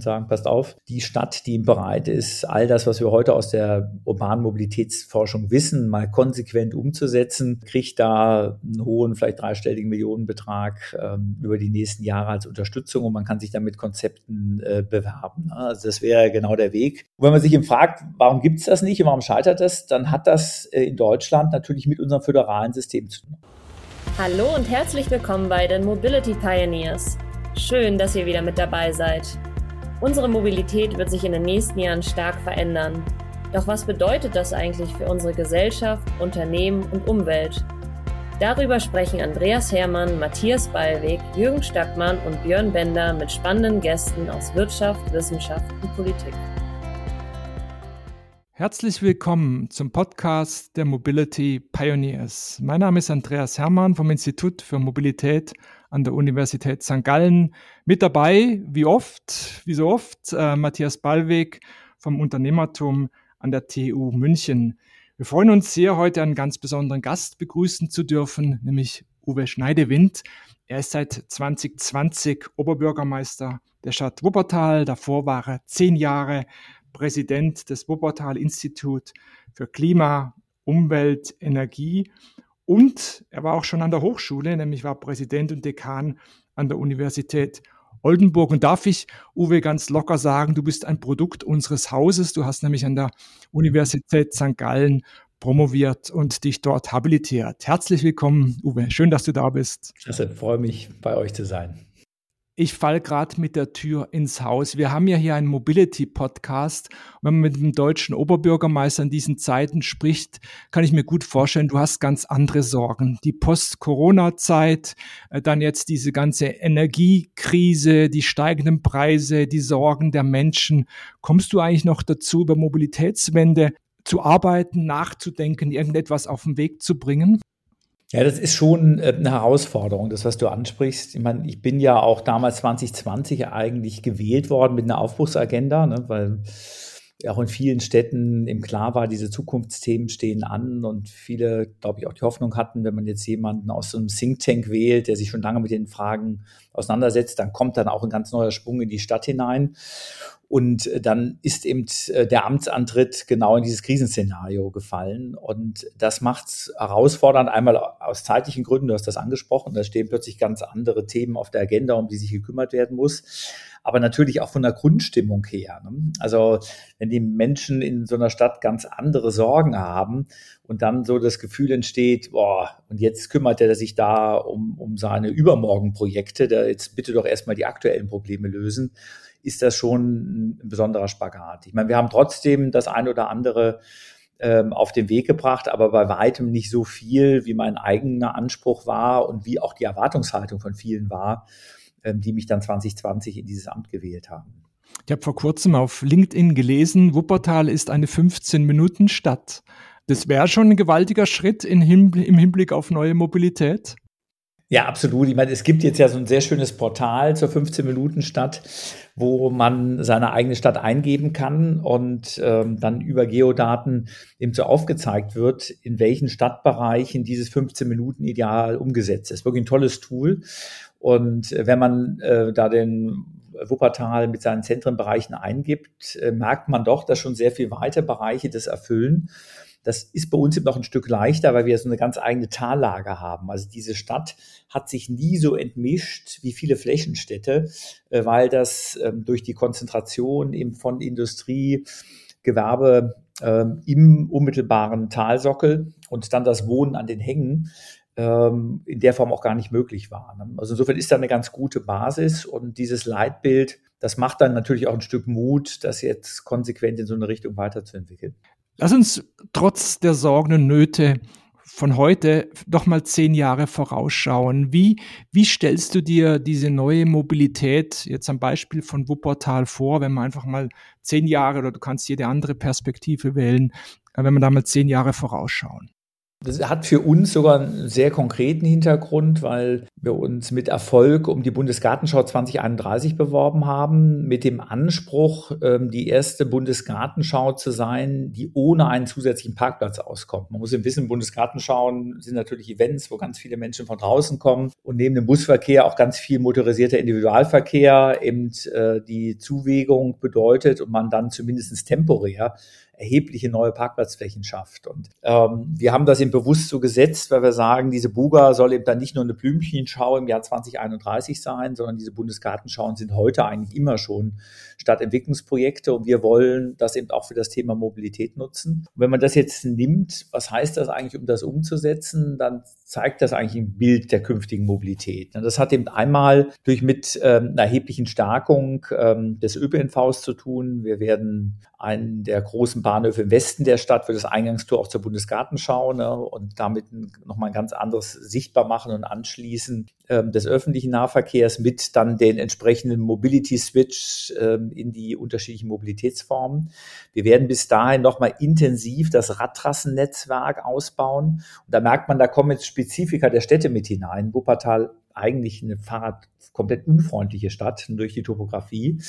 und sagen, passt auf, die Stadt, die bereit ist, all das, was wir heute aus der urbanen Mobilitätsforschung wissen, mal konsequent umzusetzen, kriegt da einen hohen, vielleicht dreistelligen Millionenbetrag ähm, über die nächsten Jahre als Unterstützung und man kann sich dann mit Konzepten äh, bewerben. Ne? Also das wäre genau der Weg. Und wenn man sich eben fragt, warum gibt es das nicht und warum scheitert das, dann hat das äh, in Deutschland natürlich mit unserem föderalen System zu tun. Hallo und herzlich willkommen bei den Mobility Pioneers. Schön, dass ihr wieder mit dabei seid. Unsere Mobilität wird sich in den nächsten Jahren stark verändern. Doch was bedeutet das eigentlich für unsere Gesellschaft, Unternehmen und Umwelt? Darüber sprechen Andreas Hermann, Matthias Ballweg, Jürgen Stackmann und Björn Bender mit spannenden Gästen aus Wirtschaft, Wissenschaft und Politik. Herzlich willkommen zum Podcast der Mobility Pioneers. Mein Name ist Andreas Hermann vom Institut für Mobilität an der Universität St. Gallen. Mit dabei, wie oft, wie so oft, äh, Matthias Ballweg vom Unternehmertum an der TU München. Wir freuen uns sehr, heute einen ganz besonderen Gast begrüßen zu dürfen, nämlich Uwe Schneidewind. Er ist seit 2020 Oberbürgermeister der Stadt Wuppertal. Davor war er zehn Jahre Präsident des Wuppertal Institut für Klima, Umwelt, Energie und er war auch schon an der Hochschule, nämlich war Präsident und Dekan an der Universität Oldenburg. Und darf ich, Uwe, ganz locker sagen, du bist ein Produkt unseres Hauses. Du hast nämlich an der Universität St. Gallen promoviert und dich dort habilitiert. Herzlich willkommen, Uwe. Schön, dass du da bist. Also, freue mich, bei euch zu sein ich fall gerade mit der Tür ins Haus. Wir haben ja hier einen Mobility-Podcast. Wenn man mit dem deutschen Oberbürgermeister in diesen Zeiten spricht, kann ich mir gut vorstellen, du hast ganz andere Sorgen. Die Post-Corona-Zeit, äh, dann jetzt diese ganze Energiekrise, die steigenden Preise, die Sorgen der Menschen. Kommst du eigentlich noch dazu, über Mobilitätswende zu arbeiten, nachzudenken, irgendetwas auf den Weg zu bringen? Ja, das ist schon äh, eine Herausforderung, das, was du ansprichst. Ich meine, ich bin ja auch damals 2020 eigentlich gewählt worden mit einer Aufbruchsagenda, ne, weil auch in vielen Städten im Klar war, diese Zukunftsthemen stehen an und viele, glaube ich, auch die Hoffnung hatten, wenn man jetzt jemanden aus so einem Think Tank wählt, der sich schon lange mit den Fragen auseinandersetzt, dann kommt dann auch ein ganz neuer Sprung in die Stadt hinein. Und äh, dann ist eben äh, der Amtsantritt genau in dieses Krisenszenario gefallen. Und das macht es herausfordernd, einmal aus zeitlichen Gründen, du hast das angesprochen, da stehen plötzlich ganz andere Themen auf der Agenda, um die sich gekümmert werden muss. Aber natürlich auch von der Grundstimmung her. Ne? Also wenn die Menschen in so einer Stadt ganz andere Sorgen haben und dann so das Gefühl entsteht, boah, und jetzt kümmert er sich da um, um seine Übermorgenprojekte, der jetzt bitte doch erstmal die aktuellen Probleme lösen ist das schon ein besonderer Spagat. Ich meine, wir haben trotzdem das ein oder andere ähm, auf den Weg gebracht, aber bei weitem nicht so viel, wie mein eigener Anspruch war und wie auch die Erwartungshaltung von vielen war, die mich dann 2020 in dieses Amt gewählt haben. Ich habe vor kurzem auf LinkedIn gelesen, Wuppertal ist eine 15-Minuten-Stadt. Das wäre schon ein gewaltiger Schritt im Hinblick auf neue Mobilität. Ja, absolut. Ich meine, es gibt jetzt ja so ein sehr schönes Portal zur 15-Minuten-Stadt, wo man seine eigene Stadt eingeben kann und ähm, dann über Geodaten eben so aufgezeigt wird, in welchen Stadtbereichen dieses 15-Minuten-Ideal umgesetzt ist. Wirklich ein tolles Tool. Und äh, wenn man äh, da den Wuppertal mit seinen Zentrenbereichen eingibt, äh, merkt man doch, dass schon sehr viel weite Bereiche das erfüllen. Das ist bei uns eben noch ein Stück leichter, weil wir so eine ganz eigene Tallage haben. Also diese Stadt hat sich nie so entmischt wie viele Flächenstädte, äh, weil das ähm, durch die Konzentration eben von Industrie, Gewerbe ähm, im unmittelbaren Talsockel und dann das Wohnen an den Hängen ähm, in der Form auch gar nicht möglich war. Ne? Also insofern ist da eine ganz gute Basis und dieses Leitbild, das macht dann natürlich auch ein Stück Mut, das jetzt konsequent in so eine Richtung weiterzuentwickeln. Lass uns trotz der Sorgen und Nöte von heute doch mal zehn Jahre vorausschauen. Wie, wie stellst du dir diese neue Mobilität jetzt am Beispiel von Wuppertal vor, wenn man einfach mal zehn Jahre oder du kannst jede andere Perspektive wählen, äh, wenn man da mal zehn Jahre vorausschauen? Das hat für uns sogar einen sehr konkreten Hintergrund, weil wir uns mit Erfolg um die Bundesgartenschau 2031 beworben haben, mit dem Anspruch, ähm, die erste Bundesgartenschau zu sein, die ohne einen zusätzlichen Parkplatz auskommt. Man muss im Wissen, Bundesgartenschauen sind natürlich Events, wo ganz viele Menschen von draußen kommen und neben dem Busverkehr auch ganz viel motorisierter Individualverkehr eben äh, die Zuwägung bedeutet und man dann zumindest temporär erhebliche neue Parkplatzflächen schafft. Und ähm, wir haben das eben bewusst so gesetzt, weil wir sagen, diese Buga soll eben dann nicht nur eine Blümchenschau im Jahr 2031 sein, sondern diese Bundesgartenschauen sind heute eigentlich immer schon Stadtentwicklungsprojekte und wir wollen das eben auch für das Thema Mobilität nutzen. Und wenn man das jetzt nimmt, was heißt das eigentlich, um das umzusetzen, dann zeigt das eigentlich ein Bild der künftigen Mobilität. Das hat eben einmal durch mit ähm, einer erheblichen Stärkung ähm, des ÖPNVs zu tun. Wir werden einen der großen Bahnhöfe im Westen der Stadt für das Eingangstor auch zur Bundesgartenschau ne, und damit nochmal ein ganz anderes sichtbar machen und anschließen ähm, des öffentlichen Nahverkehrs mit dann den entsprechenden Mobility Switch ähm, in die unterschiedlichen Mobilitätsformen. Wir werden bis dahin nochmal intensiv das Radtrassennetzwerk ausbauen. Und da merkt man, da kommen jetzt Spezifika der Städte mit hinein. Wuppertal eigentlich eine Fahrrad komplett unfreundliche Stadt durch die Topografie,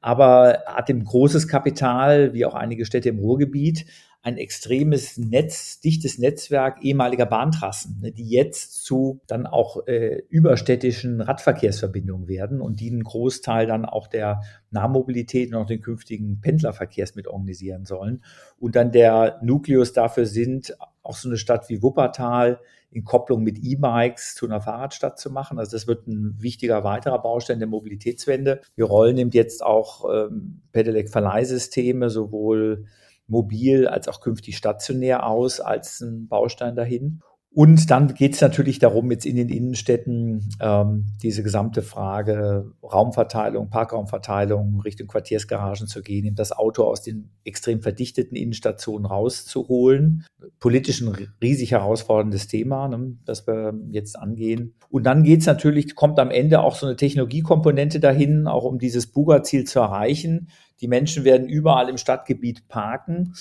aber hat ein großes Kapital, wie auch einige Städte im Ruhrgebiet, ein extremes Netz, dichtes Netzwerk ehemaliger Bahntrassen, ne, die jetzt zu dann auch äh, überstädtischen Radverkehrsverbindungen werden und die einen Großteil dann auch der Nahmobilität und auch den künftigen Pendlerverkehrs mit organisieren sollen. Und dann der Nukleus dafür sind, auch so eine Stadt wie Wuppertal, in Kopplung mit E-Bikes zu einer Fahrradstadt zu machen. Also das wird ein wichtiger weiterer Baustein der Mobilitätswende. Wir rollen eben jetzt auch ähm, Pedelec-Verleihsysteme sowohl mobil als auch künftig stationär aus als ein Baustein dahin. Und dann geht es natürlich darum, jetzt in den Innenstädten ähm, diese gesamte Frage Raumverteilung, Parkraumverteilung Richtung Quartiersgaragen zu gehen, eben das Auto aus den extrem verdichteten Innenstationen rauszuholen. Politisch ein riesig herausforderndes Thema, ne, das wir jetzt angehen. Und dann geht es natürlich, kommt am Ende auch so eine Technologiekomponente dahin, auch um dieses Buga-Ziel zu erreichen. Die Menschen werden überall im Stadtgebiet parken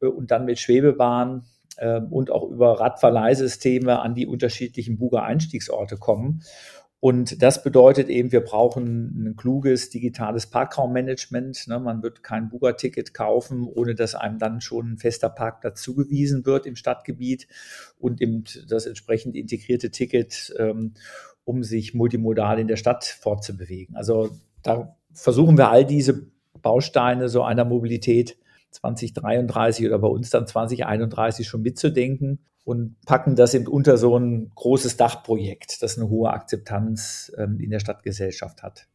äh, und dann mit Schwebebahn ähm, und auch über Radverleihsysteme an die unterschiedlichen Buga-Einstiegsorte kommen. Und das bedeutet eben, wir brauchen ein kluges digitales Parkraummanagement. Ne, man wird kein Buga-Ticket kaufen, ohne dass einem dann schon ein fester Parkplatz zugewiesen wird im Stadtgebiet und eben das entsprechend integrierte Ticket, ähm, um sich multimodal in der Stadt fortzubewegen. Also da versuchen wir all diese Bausteine so einer Mobilität 2033 oder bei uns dann 2031 schon mitzudenken und packen das eben unter so ein großes Dachprojekt, das eine hohe Akzeptanz ähm, in der Stadtgesellschaft hat.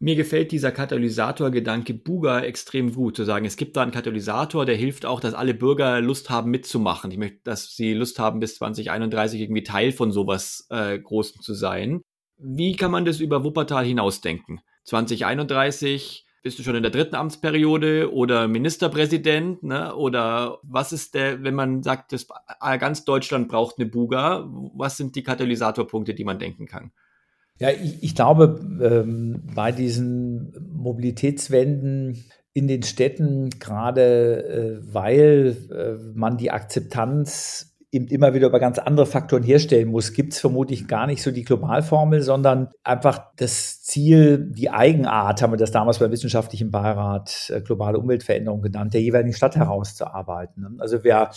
Mir gefällt dieser Katalysator-Gedanke Buga extrem gut, zu sagen, es gibt da einen Katalysator, der hilft auch, dass alle Bürger Lust haben mitzumachen. Ich möchte, dass sie Lust haben, bis 2031 irgendwie Teil von sowas äh, Großem zu sein. Wie kann man das über Wuppertal hinausdenken? 2031 bist du schon in der dritten Amtsperiode oder Ministerpräsident? Ne? Oder was ist der, wenn man sagt, dass ganz Deutschland braucht eine Buga, was sind die Katalysatorpunkte, die man denken kann? Ja, ich, ich glaube, ähm, bei diesen Mobilitätswenden in den Städten, gerade äh, weil äh, man die Akzeptanz eben immer wieder über ganz andere Faktoren herstellen muss, gibt es vermutlich gar nicht so die Globalformel, sondern einfach das Ziel, die Eigenart, haben wir das damals beim Wissenschaftlichen Beirat äh, globale Umweltveränderung genannt, der jeweiligen Stadt herauszuarbeiten. Ne? Also wer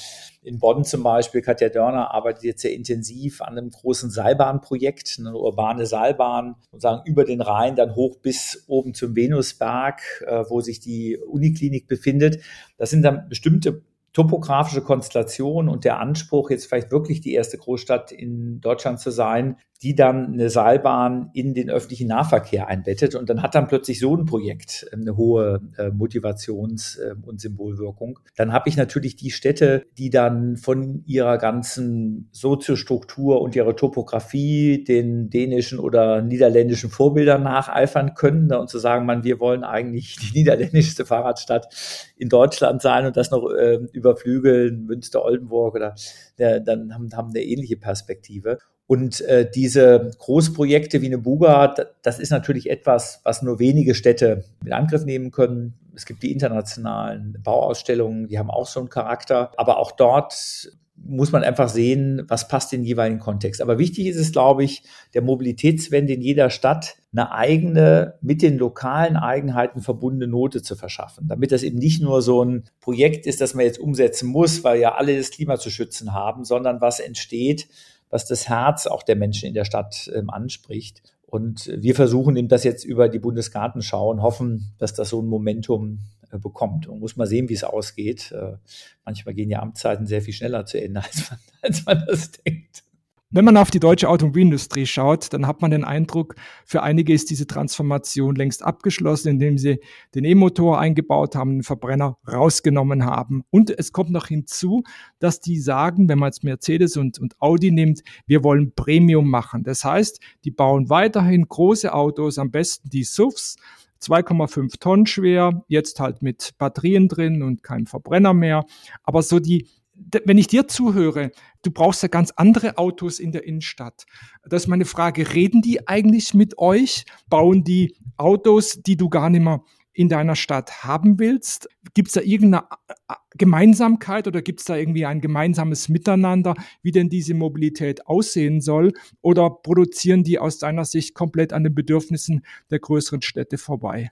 in Bonn zum Beispiel, Katja Dörner arbeitet jetzt sehr intensiv an einem großen Seilbahnprojekt, eine urbane Seilbahn, sozusagen über den Rhein, dann hoch bis oben zum Venusberg, äh, wo sich die Uniklinik befindet. Das sind dann bestimmte topografische Konstellation und der Anspruch, jetzt vielleicht wirklich die erste Großstadt in Deutschland zu sein, die dann eine Seilbahn in den öffentlichen Nahverkehr einbettet. Und dann hat dann plötzlich so ein Projekt ähm, eine hohe äh, Motivations- äh, und Symbolwirkung. Dann habe ich natürlich die Städte, die dann von ihrer ganzen Soziostruktur und ihrer Topografie den dänischen oder niederländischen Vorbildern nacheifern können ne, und zu sagen, man, wir wollen eigentlich die niederländischste Fahrradstadt in Deutschland sein und das noch äh, überflügeln, Münster, Oldenburg oder äh, dann haben, haben eine ähnliche Perspektive. Und äh, diese Großprojekte wie eine Buga, das ist natürlich etwas, was nur wenige Städte in Angriff nehmen können. Es gibt die internationalen Bauausstellungen, die haben auch so einen Charakter. Aber auch dort muss man einfach sehen, was passt in den jeweiligen Kontext. Aber wichtig ist es, glaube ich, der Mobilitätswende in jeder Stadt eine eigene, mit den lokalen Eigenheiten verbundene Note zu verschaffen, damit das eben nicht nur so ein Projekt ist, das man jetzt umsetzen muss, weil ja alle das Klima zu schützen haben, sondern was entsteht, was das Herz auch der Menschen in der Stadt ähm, anspricht. Und wir versuchen eben das jetzt über die Bundesgartenschau und hoffen, dass das so ein Momentum äh, bekommt. Und muss mal sehen, wie es ausgeht. Äh, manchmal gehen ja Amtszeiten sehr viel schneller zu Ende, als man, als man das denkt. Wenn man auf die deutsche Automobilindustrie schaut, dann hat man den Eindruck, für einige ist diese Transformation längst abgeschlossen, indem sie den E-Motor eingebaut haben, den Verbrenner rausgenommen haben. Und es kommt noch hinzu, dass die sagen, wenn man jetzt Mercedes und, und Audi nimmt, wir wollen Premium machen. Das heißt, die bauen weiterhin große Autos, am besten die SUVs, 2,5 Tonnen schwer, jetzt halt mit Batterien drin und kein Verbrenner mehr. Aber so die wenn ich dir zuhöre, du brauchst ja ganz andere Autos in der Innenstadt. Das ist meine Frage, reden die eigentlich mit euch? Bauen die Autos, die du gar nicht mehr in deiner Stadt haben willst? Gibt es da irgendeine äh, Gemeinsamkeit oder gibt es da irgendwie ein gemeinsames Miteinander, wie denn diese Mobilität aussehen soll? Oder produzieren die aus deiner Sicht komplett an den Bedürfnissen der größeren Städte vorbei?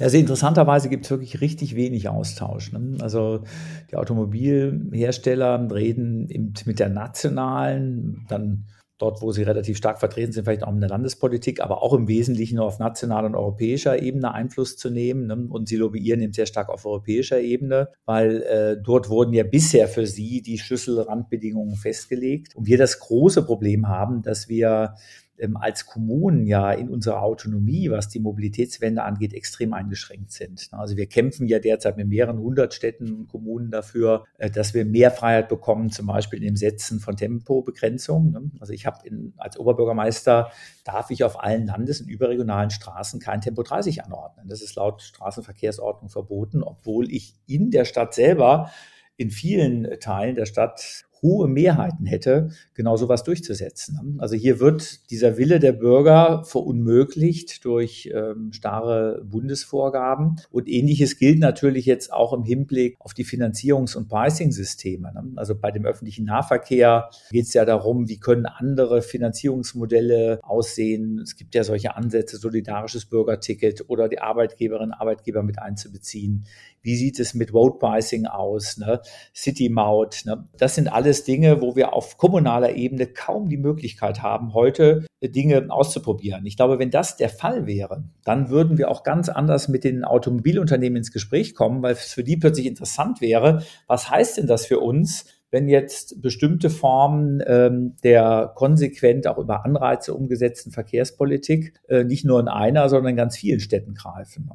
Also interessanterweise gibt es wirklich richtig wenig Austausch. Ne? Also die Automobilhersteller reden mit der nationalen, dann dort, wo sie relativ stark vertreten sind, vielleicht auch in der Landespolitik, aber auch im Wesentlichen nur auf nationaler und europäischer Ebene Einfluss zu nehmen. Ne? Und sie lobbyieren eben sehr stark auf europäischer Ebene, weil äh, dort wurden ja bisher für sie die Schlüsselrandbedingungen festgelegt. Und wir das große Problem haben, dass wir ähm, als Kommunen ja in unserer Autonomie, was die Mobilitätswende angeht, extrem eingeschränkt sind. Also wir kämpfen ja derzeit mit mehreren hundert Städten und Kommunen dafür, äh, dass wir mehr Freiheit bekommen, zum Beispiel im Setzen von Tempobegrenzungen. Ne? Also ich habe als Oberbürgermeister darf ich auf allen Landes- und überregionalen Straßen kein Tempo 30 anordnen. Das ist laut Straßenverkehrsordnung verboten, obwohl ich in der Stadt selber in vielen Teilen der Stadt hohe Mehrheiten hätte, genau sowas durchzusetzen. Also hier wird dieser Wille der Bürger verunmöglicht durch ähm, starre Bundesvorgaben. Und ähnliches gilt natürlich jetzt auch im Hinblick auf die Finanzierungs- und Pricing-Systeme. Ne? Also bei dem öffentlichen Nahverkehr geht es ja darum, wie können andere Finanzierungsmodelle aussehen. Es gibt ja solche Ansätze, solidarisches Bürgerticket oder die Arbeitgeberinnen und Arbeitgeber mit einzubeziehen. Wie sieht es mit Road Pricing aus? Ne? City Maut. Ne? Das sind alles Dinge, wo wir auf kommunaler Ebene kaum die Möglichkeit haben, heute Dinge auszuprobieren. Ich glaube, wenn das der Fall wäre, dann würden wir auch ganz anders mit den Automobilunternehmen ins Gespräch kommen, weil es für die plötzlich interessant wäre, was heißt denn das für uns, wenn jetzt bestimmte Formen ähm, der konsequent auch über Anreize umgesetzten Verkehrspolitik äh, nicht nur in einer, sondern in ganz vielen Städten greifen.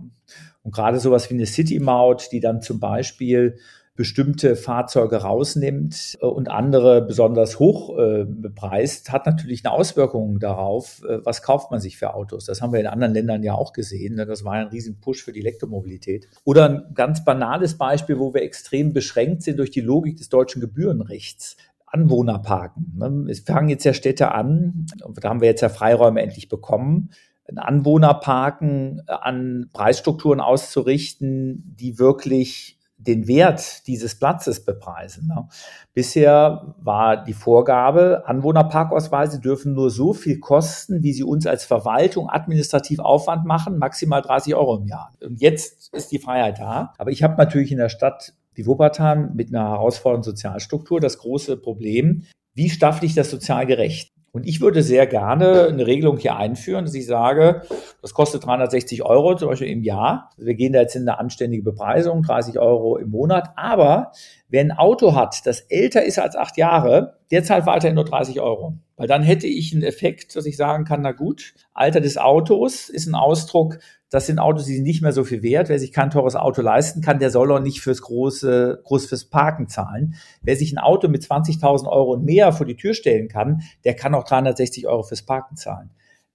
Und gerade sowas wie eine City-Maut, die dann zum Beispiel bestimmte Fahrzeuge rausnimmt äh, und andere besonders hoch äh, bepreist, hat natürlich eine Auswirkung darauf, äh, was kauft man sich für Autos. Das haben wir in anderen Ländern ja auch gesehen. Ne? Das war ein riesen Push für die Elektromobilität. Oder ein ganz banales Beispiel, wo wir extrem beschränkt sind durch die Logik des deutschen Gebührenrechts. Anwohnerparken. Ne? Es fangen jetzt ja Städte an, da haben wir jetzt ja Freiräume endlich bekommen, Anwohnerparken an Preisstrukturen auszurichten, die wirklich den Wert dieses Platzes bepreisen. Ne? Bisher war die Vorgabe, Anwohnerparkausweise dürfen nur so viel kosten, wie sie uns als Verwaltung administrativ Aufwand machen, maximal 30 Euro im Jahr. Und jetzt ist die Freiheit da. Aber ich habe natürlich in der Stadt wie Wuppertal mit einer herausfordernden Sozialstruktur das große Problem, wie staffel ich das sozial gerecht? Und ich würde sehr gerne eine Regelung hier einführen, dass ich sage, das kostet 360 Euro zum Beispiel im Jahr. Wir gehen da jetzt in eine anständige Bepreisung, 30 Euro im Monat. Aber wer ein Auto hat, das älter ist als acht Jahre, der zahlt weiterhin nur 30 Euro. Weil dann hätte ich einen Effekt, dass ich sagen kann, na gut, Alter des Autos ist ein Ausdruck das sind Autos, die sind nicht mehr so viel wert. Wer sich kein teures Auto leisten kann, der soll auch nicht fürs große, groß fürs Parken zahlen. Wer sich ein Auto mit 20.000 Euro und mehr vor die Tür stellen kann, der kann auch 360 Euro fürs Parken zahlen.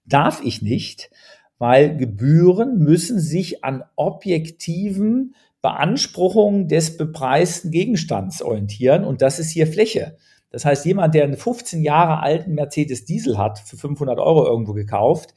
Darf ich nicht, weil Gebühren müssen sich an objektiven Beanspruchungen des bepreisten Gegenstands orientieren und das ist hier Fläche. Das heißt, jemand, der einen 15 Jahre alten Mercedes Diesel hat, für 500 Euro irgendwo gekauft,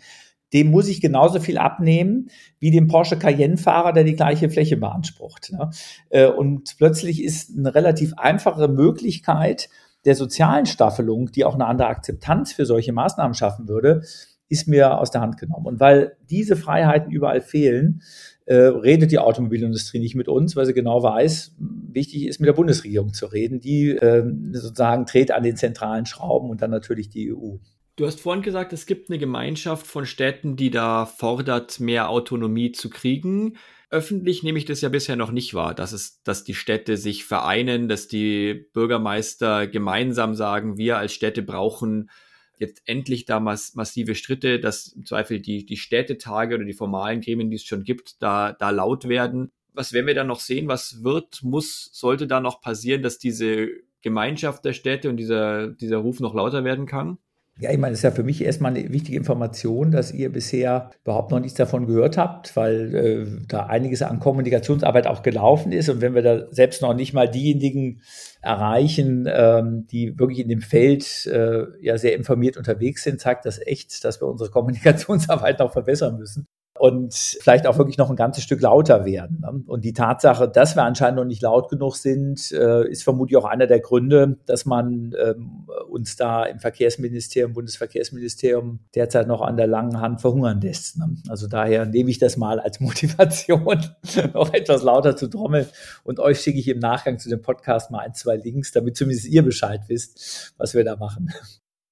dem muss ich genauso viel abnehmen wie dem Porsche Cayenne-Fahrer, der die gleiche Fläche beansprucht. Ne? Äh, und plötzlich ist eine relativ einfache Möglichkeit, der sozialen Staffelung, die auch eine andere Akzeptanz für solche Maßnahmen schaffen würde, ist mir aus der Hand genommen. Und weil diese Freiheiten überall fehlen, äh, redet die Automobilindustrie nicht mit uns, weil sie genau weiß, wichtig ist mit der Bundesregierung zu reden. Die äh, sozusagen dreht an den zentralen Schrauben und dann natürlich die EU. Du hast vorhin gesagt, es gibt eine Gemeinschaft von Städten, die da fordert, mehr Autonomie zu kriegen. Öffentlich nehme ich das ja bisher noch nicht wahr, dass es, dass die Städte sich vereinen, dass die Bürgermeister gemeinsam sagen, wir als Städte brauchen jetzt endlich da mass massive Schritte, dass im Zweifel die, die Städtetage oder die formalen Gremien, die es schon gibt, da, da laut werden. Was werden wir dann noch sehen? Was wird, muss, sollte da noch passieren, dass diese Gemeinschaft der Städte und dieser, dieser Ruf noch lauter werden kann? Ja, ich meine, das ist ja für mich erstmal eine wichtige Information, dass ihr bisher überhaupt noch nichts davon gehört habt, weil äh, da einiges an Kommunikationsarbeit auch gelaufen ist. Und wenn wir da selbst noch nicht mal diejenigen erreichen, ähm, die wirklich in dem Feld äh, ja sehr informiert unterwegs sind, zeigt das echt, dass wir unsere Kommunikationsarbeit noch verbessern müssen und vielleicht auch wirklich noch ein ganzes Stück lauter werden. Ne? Und die Tatsache, dass wir anscheinend noch nicht laut genug sind, äh, ist vermutlich auch einer der Gründe, dass man ähm, uns da im Verkehrsministerium, Bundesverkehrsministerium derzeit noch an der langen Hand verhungern lässt. Ne? Also daher nehme ich das mal als Motivation, noch etwas lauter zu trommeln. Und euch schicke ich im Nachgang zu dem Podcast mal ein, zwei Links, damit zumindest ihr Bescheid wisst, was wir da machen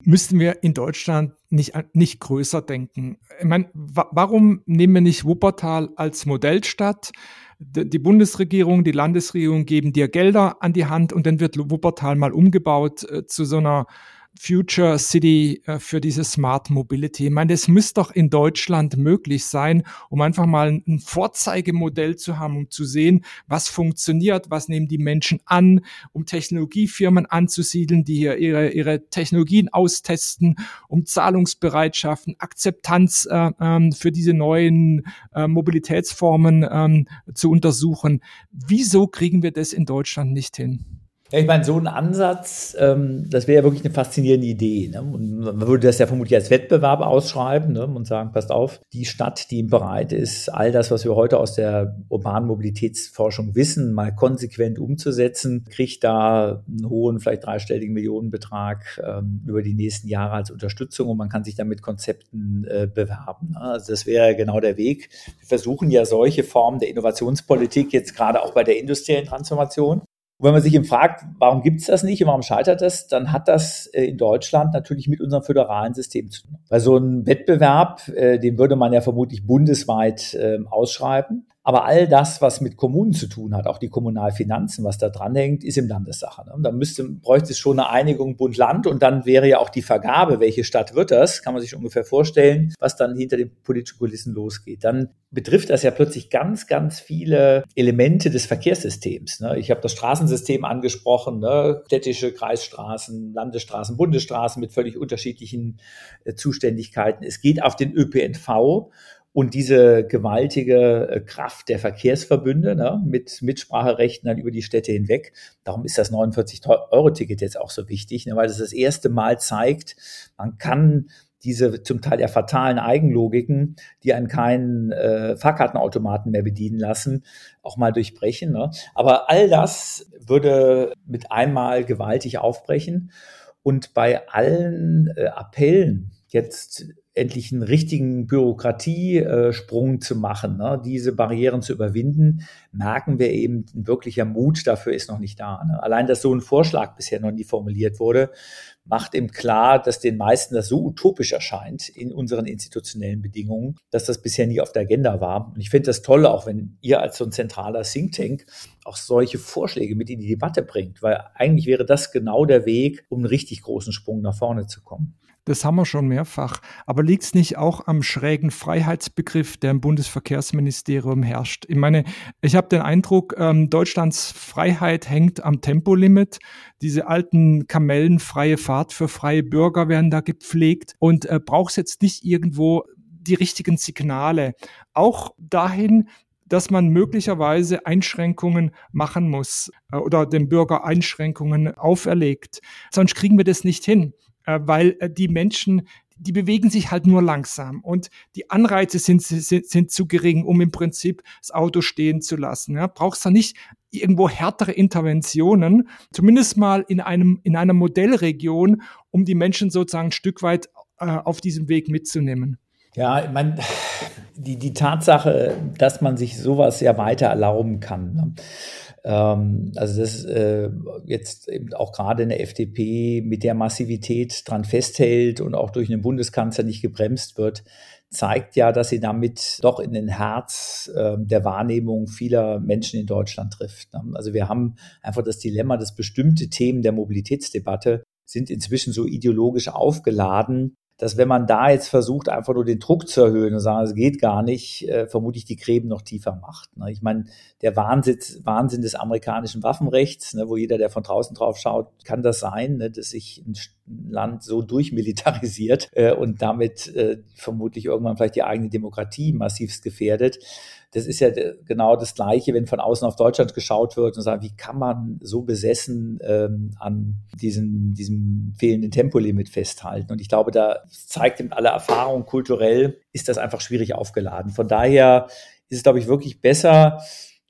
müssten wir in Deutschland nicht, nicht größer denken. Ich meine, wa warum nehmen wir nicht Wuppertal als Modellstadt? Die Bundesregierung, die Landesregierung geben dir Gelder an die Hand und dann wird Wuppertal mal umgebaut äh, zu so einer Future City äh, für diese Smart Mobility. Ich meine, das müsste doch in Deutschland möglich sein, um einfach mal ein Vorzeigemodell zu haben, um zu sehen, was funktioniert, was nehmen die Menschen an, um Technologiefirmen anzusiedeln, die hier ihre, ihre Technologien austesten, um Zahlungsbereitschaften, Akzeptanz äh, ähm, für diese neuen äh, Mobilitätsformen ähm, zu untersuchen. Wieso kriegen wir das in Deutschland nicht hin? Ja, ich meine, so ein Ansatz, ähm, das wäre ja wirklich eine faszinierende Idee. Ne? Und man würde das ja vermutlich als Wettbewerb ausschreiben ne? und sagen, passt auf, die Stadt, die bereit ist, all das, was wir heute aus der urbanen Mobilitätsforschung wissen, mal konsequent umzusetzen, kriegt da einen hohen, vielleicht dreistelligen Millionenbetrag ähm, über die nächsten Jahre als Unterstützung und man kann sich dann mit Konzepten äh, bewerben. Ne? Also das wäre genau der Weg. Wir versuchen ja solche Formen der Innovationspolitik jetzt gerade auch bei der industriellen Transformation und wenn man sich eben fragt, warum gibt es das nicht und warum scheitert das, dann hat das äh, in Deutschland natürlich mit unserem föderalen System zu tun. Weil so ein Wettbewerb, äh, den würde man ja vermutlich bundesweit ähm, ausschreiben. Aber all das, was mit Kommunen zu tun hat, auch die Kommunalfinanzen, was da dranhängt, ist im Landessache. Ne? Da müsste, bräuchte es schon eine Einigung Bund-Land und dann wäre ja auch die Vergabe, welche Stadt wird das, kann man sich ungefähr vorstellen, was dann hinter den politischen Kulissen losgeht. Dann betrifft das ja plötzlich ganz, ganz viele Elemente des Verkehrssystems. Ne? Ich habe das Straßensystem angesprochen, ne? städtische Kreisstraßen, Landesstraßen, Bundesstraßen mit völlig unterschiedlichen äh, Zuständigkeiten. Es geht auf den ÖPNV und diese gewaltige äh, Kraft der Verkehrsverbünde ne, mit Mitspracherechten dann über die Städte hinweg. Darum ist das 49-Euro-Ticket jetzt auch so wichtig, ne, weil es das erste Mal zeigt, man kann diese zum Teil ja fatalen Eigenlogiken, die an keinen äh, Fahrkartenautomaten mehr bedienen lassen, auch mal durchbrechen. Ne? Aber all das würde mit einmal gewaltig aufbrechen. Und bei allen äh, Appellen, jetzt endlich einen richtigen Bürokratiesprung zu machen, ne? diese Barrieren zu überwinden, merken wir eben, ein wirklicher Mut dafür ist noch nicht da. Ne? Allein, dass so ein Vorschlag bisher noch nie formuliert wurde, macht eben klar, dass den meisten das so utopisch erscheint in unseren institutionellen Bedingungen, dass das bisher nie auf der Agenda war. Und ich finde das toll, auch wenn ihr als so ein zentraler Think Tank auch solche Vorschläge mit in die Debatte bringt, weil eigentlich wäre das genau der Weg, um einen richtig großen Sprung nach vorne zu kommen. Das haben wir schon mehrfach. Aber liegt es nicht auch am schrägen Freiheitsbegriff, der im Bundesverkehrsministerium herrscht? Ich meine, ich habe den Eindruck, ähm, Deutschlands Freiheit hängt am Tempolimit. Diese alten Kamellen, freie Fahrt für freie Bürger werden da gepflegt und äh, braucht jetzt nicht irgendwo die richtigen Signale. Auch dahin, dass man möglicherweise Einschränkungen machen muss äh, oder dem Bürger Einschränkungen auferlegt. Sonst kriegen wir das nicht hin. Äh, weil äh, die Menschen, die bewegen sich halt nur langsam und die Anreize sind, sind, sind zu gering, um im Prinzip das Auto stehen zu lassen. Ja, brauchst du nicht irgendwo härtere Interventionen, zumindest mal in einem, in einer Modellregion, um die Menschen sozusagen ein Stück weit äh, auf diesem Weg mitzunehmen. Ja, ich meine, die, die Tatsache, dass man sich sowas ja weiter erlauben kann. Ne? Ähm, also das äh, jetzt eben auch gerade in der FDP mit der Massivität dran festhält und auch durch einen Bundeskanzler nicht gebremst wird, zeigt ja, dass sie damit doch in den Herz äh, der Wahrnehmung vieler Menschen in Deutschland trifft. Ne? Also wir haben einfach das Dilemma, dass bestimmte Themen der Mobilitätsdebatte sind inzwischen so ideologisch aufgeladen, dass wenn man da jetzt versucht, einfach nur den Druck zu erhöhen und sagen, es geht gar nicht, äh, vermutlich die Gräben noch tiefer macht. Ne? Ich meine, der Wahnsinn, Wahnsinn des amerikanischen Waffenrechts, ne, wo jeder, der von draußen drauf schaut, kann das sein, ne, dass sich ein Land so durchmilitarisiert äh, und damit äh, vermutlich irgendwann vielleicht die eigene Demokratie massivst gefährdet das ist ja genau das Gleiche, wenn von außen auf Deutschland geschaut wird und sagt, wie kann man so besessen ähm, an diesem, diesem fehlenden Tempolimit festhalten? Und ich glaube, da zeigt eben alle Erfahrung kulturell, ist das einfach schwierig aufgeladen. Von daher ist es, glaube ich, wirklich besser,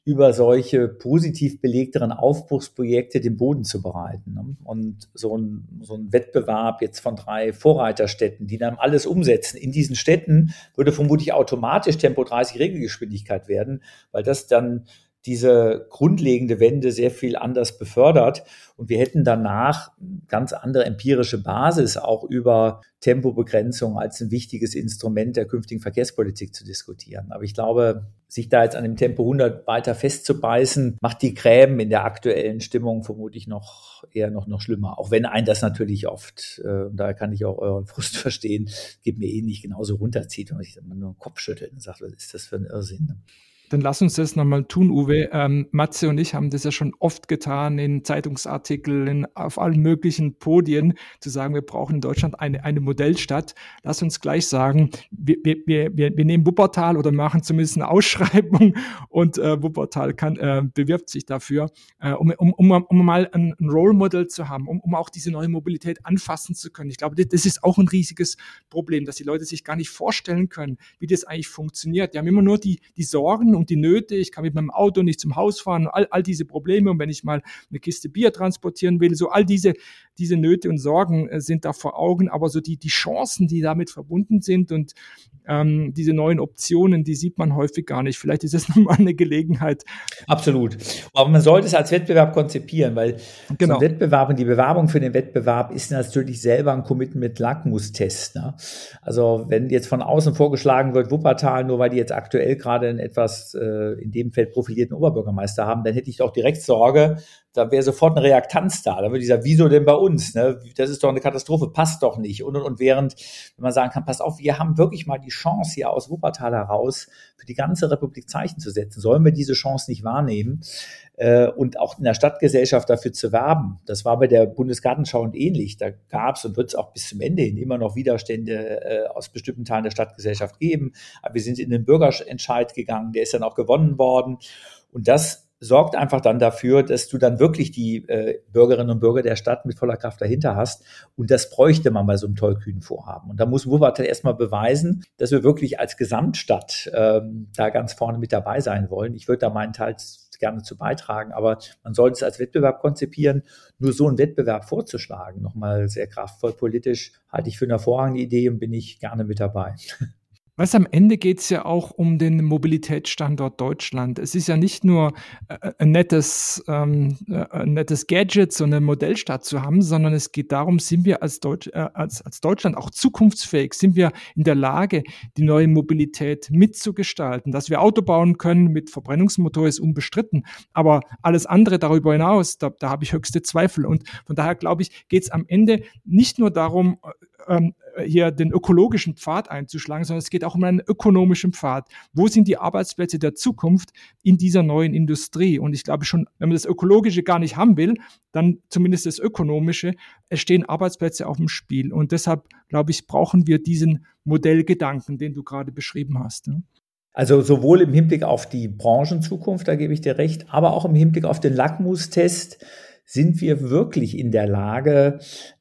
über solche positiv belegteren Aufbruchsprojekte den Boden zu bereiten. Ne? Und so ein, so ein Wettbewerb jetzt von drei Vorreiterstädten, die dann alles umsetzen, in diesen Städten würde vermutlich automatisch Tempo 30 Regelgeschwindigkeit werden, weil das dann diese grundlegende Wende sehr viel anders befördert. Und wir hätten danach ganz andere empirische Basis auch über Tempobegrenzung als ein wichtiges Instrument der künftigen Verkehrspolitik zu diskutieren. Aber ich glaube, sich da jetzt an dem Tempo 100 weiter festzubeißen, macht die Gräben in der aktuellen Stimmung vermutlich noch eher noch, noch schlimmer. Auch wenn ein das natürlich oft, äh, und da kann ich auch euren Frust verstehen, geht mir eh nicht genauso runterzieht und ich immer nur den Kopf schüttelt und sagt, was ist das für ein Irrsinn? Dann lass uns das nochmal tun, Uwe. Ähm, Matze und ich haben das ja schon oft getan in Zeitungsartikeln, auf allen möglichen Podien, zu sagen, wir brauchen in Deutschland eine, eine Modellstadt. Lass uns gleich sagen, wir, wir, wir, wir nehmen Wuppertal oder machen zumindest eine Ausschreibung und äh, Wuppertal kann, äh, bewirbt sich dafür, äh, um, um, um, um mal ein, ein Role Model zu haben, um, um auch diese neue Mobilität anfassen zu können. Ich glaube, das ist auch ein riesiges Problem, dass die Leute sich gar nicht vorstellen können, wie das eigentlich funktioniert. Die haben immer nur die, die Sorgen und die Nöte, ich kann mit meinem Auto nicht zum Haus fahren, all, all diese Probleme und wenn ich mal eine Kiste Bier transportieren will, so all diese, diese Nöte und Sorgen äh, sind da vor Augen, aber so die, die Chancen, die damit verbunden sind und ähm, diese neuen Optionen, die sieht man häufig gar nicht. Vielleicht ist es nochmal eine Gelegenheit. Absolut. Aber man sollte es als Wettbewerb konzipieren, weil genau. so Wettbewerb und die Bewerbung für den Wettbewerb ist natürlich selber ein Commitment Lackmustest. Ne? Also wenn jetzt von außen vorgeschlagen wird, Wuppertal, nur weil die jetzt aktuell gerade ein etwas äh, in dem Feld profilierten Oberbürgermeister haben, dann hätte ich doch direkt Sorge, da wäre sofort eine Reaktanz da. Da würde ich sagen, wieso denn bei uns? Ne? Das ist doch eine Katastrophe, passt doch nicht. Und, und, und während, wenn man sagen kann, pass auf, wir haben wirklich mal die Chance, hier aus Wuppertal heraus für die ganze Republik Zeichen zu setzen. Sollen wir diese Chance nicht wahrnehmen? Äh, und auch in der Stadtgesellschaft dafür zu werben. Das war bei der Bundesgartenschau und ähnlich. Da gab es und wird es auch bis zum Ende hin immer noch Widerstände äh, aus bestimmten Teilen der Stadtgesellschaft geben. Aber wir sind in den Bürgerentscheid gegangen, der ist dann auch gewonnen worden. Und das sorgt einfach dann dafür, dass du dann wirklich die äh, Bürgerinnen und Bürger der Stadt mit voller Kraft dahinter hast. Und das bräuchte man bei so einem tollkühnen Vorhaben. Und da muss Wuppertal erstmal beweisen, dass wir wirklich als Gesamtstadt ähm, da ganz vorne mit dabei sein wollen. Ich würde da meinen Teil gerne zu beitragen, aber man sollte es als Wettbewerb konzipieren. Nur so einen Wettbewerb vorzuschlagen, nochmal sehr kraftvoll politisch, halte ich für eine hervorragende Idee und bin ich gerne mit dabei. Was am Ende geht es ja auch um den Mobilitätsstandort Deutschland. Es ist ja nicht nur äh, ein nettes, ähm, äh, ein nettes Gadget, so eine Modellstadt zu haben, sondern es geht darum, sind wir als, Deutsch, äh, als, als Deutschland auch zukunftsfähig? Sind wir in der Lage, die neue Mobilität mitzugestalten? Dass wir Auto bauen können mit Verbrennungsmotor ist unbestritten. Aber alles andere darüber hinaus, da, da habe ich höchste Zweifel. Und von daher glaube ich, geht es am Ende nicht nur darum, ähm, hier den ökologischen Pfad einzuschlagen, sondern es geht auch um einen ökonomischen Pfad. Wo sind die Arbeitsplätze der Zukunft in dieser neuen Industrie? Und ich glaube schon, wenn man das Ökologische gar nicht haben will, dann zumindest das Ökonomische, es stehen Arbeitsplätze auf dem Spiel. Und deshalb, glaube ich, brauchen wir diesen Modellgedanken, den du gerade beschrieben hast. Also sowohl im Hinblick auf die Branchenzukunft, da gebe ich dir recht, aber auch im Hinblick auf den Lackmustest sind wir wirklich in der Lage,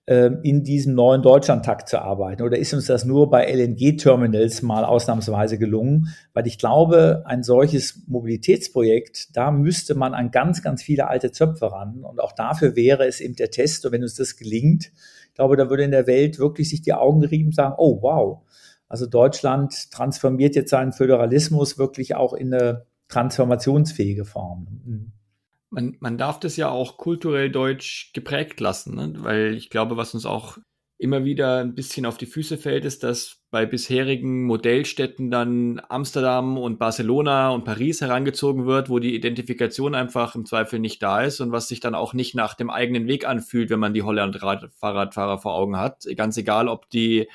ähm, in diesem neuen Deutschlandtakt zu arbeiten? Oder ist uns das nur bei LNG-Terminals mal ausnahmsweise gelungen? Weil ich glaube, ein solches Mobilitätsprojekt, da müsste man an ganz, ganz viele alte Zöpfe ran. Und auch dafür wäre es eben der Test. Und wenn uns das gelingt, ich glaube, da würde in der Welt wirklich sich die Augen gerieben und sagen, oh wow, also Deutschland transformiert jetzt seinen Föderalismus wirklich auch in eine transformationsfähige Form. Man, man darf das ja auch kulturell deutsch geprägt lassen, ne? weil ich glaube, was uns auch immer wieder ein bisschen auf die Füße fällt, ist, dass bei bisherigen Modellstädten dann Amsterdam und Barcelona und Paris herangezogen wird, wo die Identifikation einfach im Zweifel nicht da ist und was sich dann auch nicht nach dem eigenen Weg anfühlt, wenn man die Holland-Fahrradfahrer vor Augen hat. Ganz egal, ob die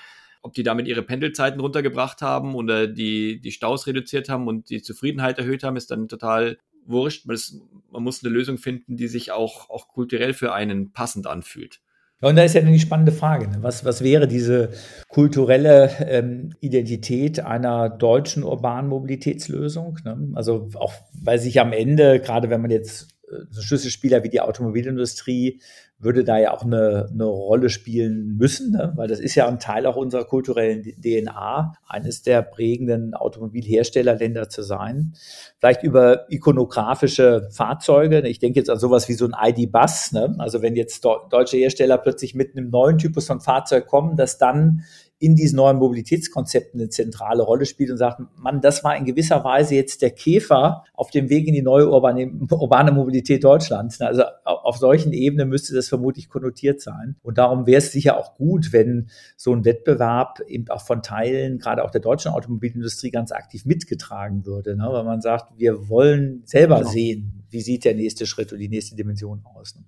ob die damit ihre Pendelzeiten runtergebracht haben oder die, die Staus reduziert haben und die Zufriedenheit erhöht haben, ist dann total wurscht. Man, man muss eine Lösung finden, die sich auch, auch kulturell für einen passend anfühlt. Und da ist ja dann die spannende Frage, ne? was, was wäre diese kulturelle ähm, Identität einer deutschen urbanen Mobilitätslösung? Ne? Also auch, weil sich am Ende, gerade wenn man jetzt so Schlüsselspieler wie die Automobilindustrie würde da ja auch eine, eine Rolle spielen müssen, ne? weil das ist ja ein Teil auch unserer kulturellen DNA, eines der prägenden Automobilherstellerländer zu sein. Vielleicht über ikonografische Fahrzeuge. Ich denke jetzt an sowas wie so ein ID-Bus. Ne? Also wenn jetzt deutsche Hersteller plötzlich mit einem neuen Typus von Fahrzeug kommen, das dann in diesen neuen Mobilitätskonzepten eine zentrale Rolle spielt und sagt, man, das war in gewisser Weise jetzt der Käfer auf dem Weg in die neue urbane, urbane Mobilität Deutschlands. Also auf solchen Ebenen müsste das vermutlich konnotiert sein. Und darum wäre es sicher auch gut, wenn so ein Wettbewerb eben auch von Teilen, gerade auch der deutschen Automobilindustrie, ganz aktiv mitgetragen würde. Ne? Weil man sagt, wir wollen selber genau. sehen, wie sieht der nächste Schritt und die nächste Dimension aus. Ne?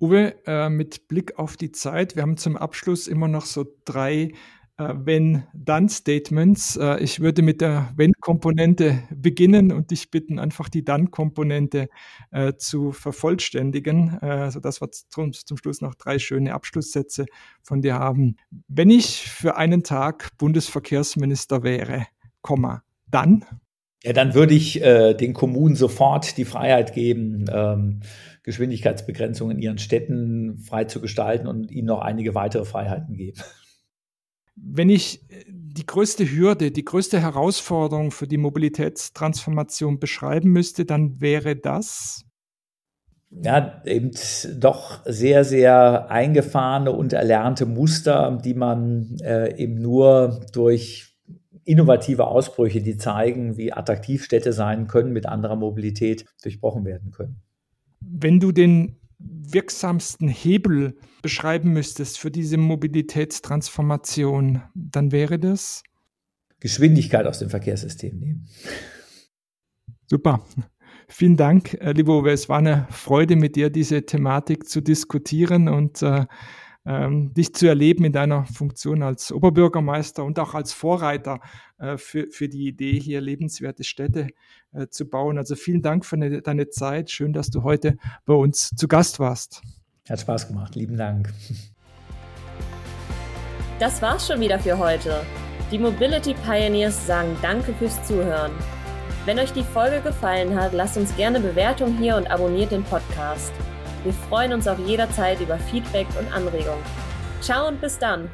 Uwe, äh, mit Blick auf die Zeit, wir haben zum Abschluss immer noch so drei Wenn-Dann-Statements. Äh, ich würde mit der Wenn-Komponente beginnen und dich bitten, einfach die Dann-Komponente äh, zu vervollständigen, sodass wir zum, zum Schluss noch drei schöne Abschlusssätze von dir haben. Wenn ich für einen Tag Bundesverkehrsminister wäre, Komma, dann? Ja, dann würde ich äh, den Kommunen sofort die Freiheit geben, ähm, Geschwindigkeitsbegrenzungen in ihren Städten frei zu gestalten und ihnen noch einige weitere Freiheiten geben. Wenn ich äh, die größte Hürde, die größte Herausforderung für die Mobilitätstransformation beschreiben müsste, dann wäre das? Ja, eben doch sehr, sehr eingefahrene und erlernte Muster, die man äh, eben nur durch innovative Ausbrüche, die zeigen, wie attraktiv Städte sein können, mit anderer Mobilität durchbrochen werden können. Wenn du den wirksamsten Hebel beschreiben müsstest für diese Mobilitätstransformation, dann wäre das? Geschwindigkeit aus dem Verkehrssystem nehmen. Super. Vielen Dank, äh, lieber Uwe. Es war eine Freude, mit dir diese Thematik zu diskutieren und äh, ähm, dich zu erleben in deiner Funktion als Oberbürgermeister und auch als Vorreiter äh, für, für die Idee, hier lebenswerte Städte äh, zu bauen. Also vielen Dank für eine, deine Zeit. Schön, dass du heute bei uns zu Gast warst. Hat Spaß gemacht. Lieben Dank. Das war's schon wieder für heute. Die Mobility Pioneers sagen Danke fürs Zuhören. Wenn euch die Folge gefallen hat, lasst uns gerne Bewertung hier und abonniert den Podcast. Wir freuen uns auf jederzeit über Feedback und Anregungen. Ciao und bis dann!